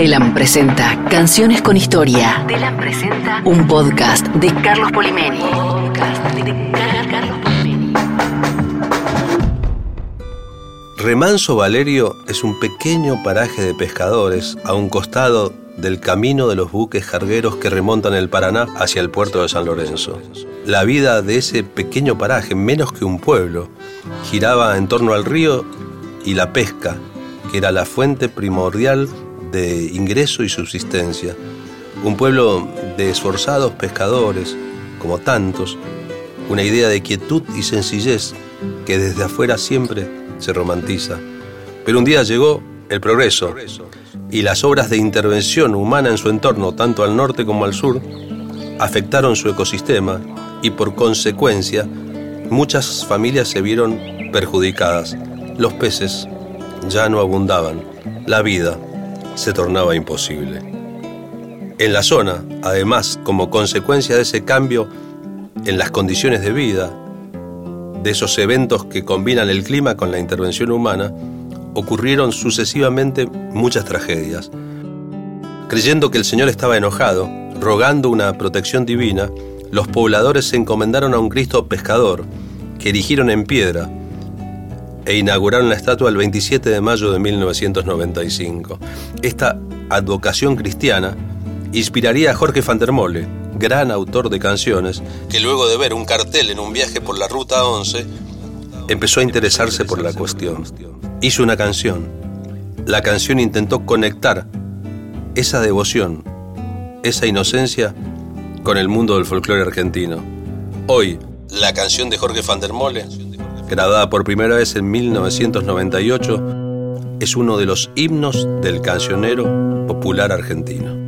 Telam presenta Canciones con Historia. Telam presenta un podcast de Carlos Polimeni. Remanso Valerio es un pequeño paraje de pescadores a un costado del camino de los buques cargueros que remontan el Paraná hacia el puerto de San Lorenzo. La vida de ese pequeño paraje, menos que un pueblo, giraba en torno al río y la pesca, que era la fuente primordial de ingreso y subsistencia. Un pueblo de esforzados pescadores, como tantos, una idea de quietud y sencillez que desde afuera siempre se romantiza. Pero un día llegó el progreso y las obras de intervención humana en su entorno, tanto al norte como al sur, afectaron su ecosistema y por consecuencia muchas familias se vieron perjudicadas. Los peces ya no abundaban. La vida se tornaba imposible. En la zona, además, como consecuencia de ese cambio en las condiciones de vida, de esos eventos que combinan el clima con la intervención humana, ocurrieron sucesivamente muchas tragedias. Creyendo que el Señor estaba enojado, rogando una protección divina, los pobladores se encomendaron a un Cristo pescador, que erigieron en piedra, e inauguraron la estatua el 27 de mayo de 1995. Esta advocación cristiana inspiraría a Jorge van der Mole, gran autor de canciones, que luego de ver un cartel en un viaje por la Ruta 11, empezó a interesarse por la cuestión. Hizo una canción. La canción intentó conectar esa devoción, esa inocencia con el mundo del folclore argentino. Hoy, la canción de Jorge van der Mole grabada por primera vez en 1998, es uno de los himnos del cancionero popular argentino.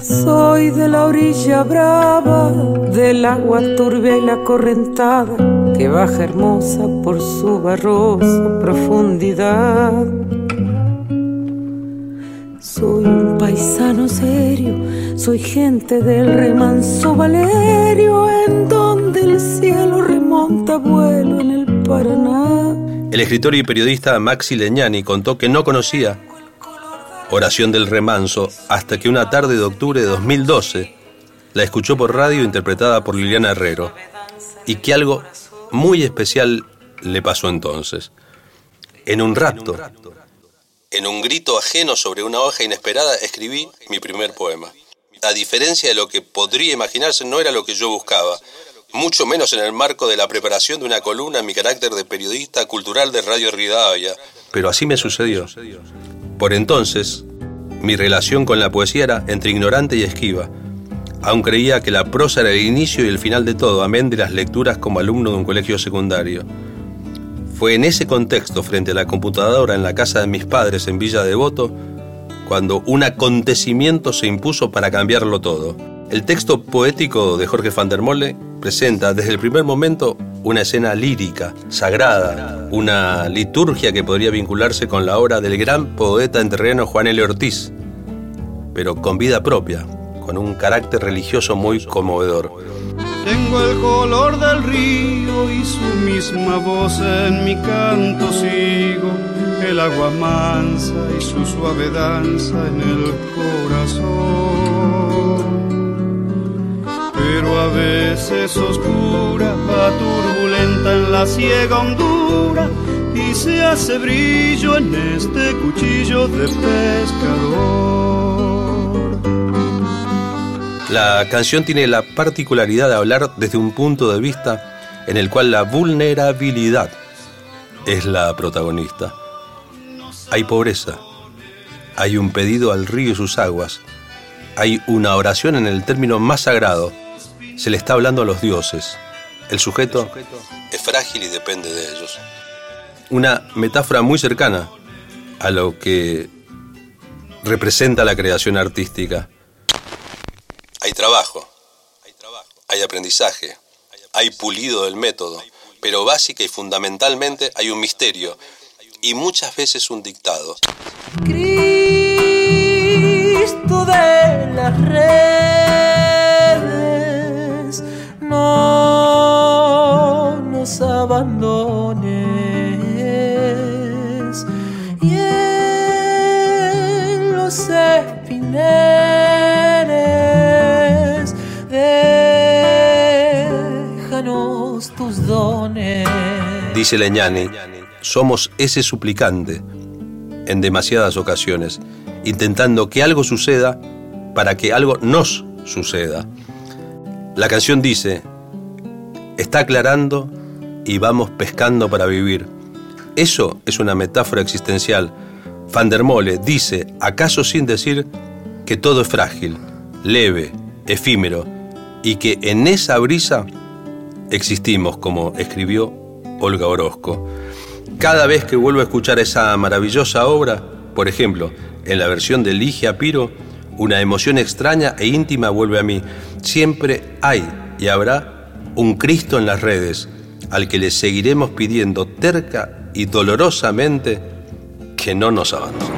Soy de la orilla brava, del agua turbia y la correntada, que baja hermosa por su barrosa profundidad. Soy un paisano serio, soy gente del remanso Valerio, en donde el cielo remonta vuelo en el el escritor y periodista Maxi Leñani contó que no conocía Oración del Remanso hasta que una tarde de octubre de 2012 la escuchó por radio interpretada por Liliana Herrero y que algo muy especial le pasó entonces. En un rapto, en un grito ajeno sobre una hoja inesperada, escribí mi primer poema. A diferencia de lo que podría imaginarse, no era lo que yo buscaba mucho menos en el marco de la preparación de una columna en mi carácter de periodista cultural de Radio Rivadavia. Pero así me sucedió. Por entonces, mi relación con la poesía era entre ignorante y esquiva. Aún creía que la prosa era el inicio y el final de todo, amén de las lecturas como alumno de un colegio secundario. Fue en ese contexto, frente a la computadora en la casa de mis padres en Villa Devoto, cuando un acontecimiento se impuso para cambiarlo todo. El texto poético de Jorge van der Mole presenta desde el primer momento una escena lírica, sagrada, una liturgia que podría vincularse con la obra del gran poeta terreno Juan L. Ortiz, pero con vida propia, con un carácter religioso muy conmovedor. Tengo el color del río y su misma voz en mi canto sigo, el agua mansa y su suave danza en el corazón veces oscura, va turbulenta en la ciega hondura y se hace brillo en este cuchillo de pescador. La canción tiene la particularidad de hablar desde un punto de vista en el cual la vulnerabilidad es la protagonista. Hay pobreza, hay un pedido al río y sus aguas, hay una oración en el término más sagrado, se le está hablando a los dioses. El sujeto es frágil y depende de ellos. Una metáfora muy cercana a lo que representa la creación artística. Hay trabajo, hay aprendizaje, hay pulido del método, pero básica y fundamentalmente hay un misterio y muchas veces un dictado. Dice Leñani, somos ese suplicante en demasiadas ocasiones, intentando que algo suceda para que algo nos suceda. La canción dice, está aclarando y vamos pescando para vivir. Eso es una metáfora existencial. Van der Mole dice, acaso sin decir, que todo es frágil, leve, efímero, y que en esa brisa existimos, como escribió Olga Orozco. Cada vez que vuelvo a escuchar esa maravillosa obra, por ejemplo, en la versión de Ligia Piro, una emoción extraña e íntima vuelve a mí. Siempre hay y habrá un Cristo en las redes, al que le seguiremos pidiendo terca y dolorosamente que no nos abandone.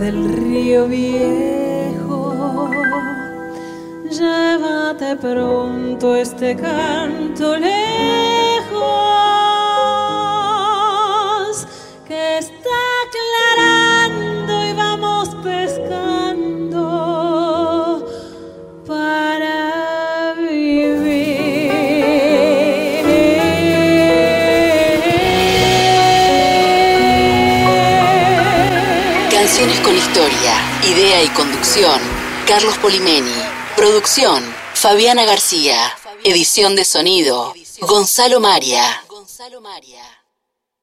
Río viejo, llévate pronto este canto lejos que está Canciones con historia Idea y conducción, Carlos Polimeni. Producción, Fabiana García. Edición de sonido, Gonzalo Maria.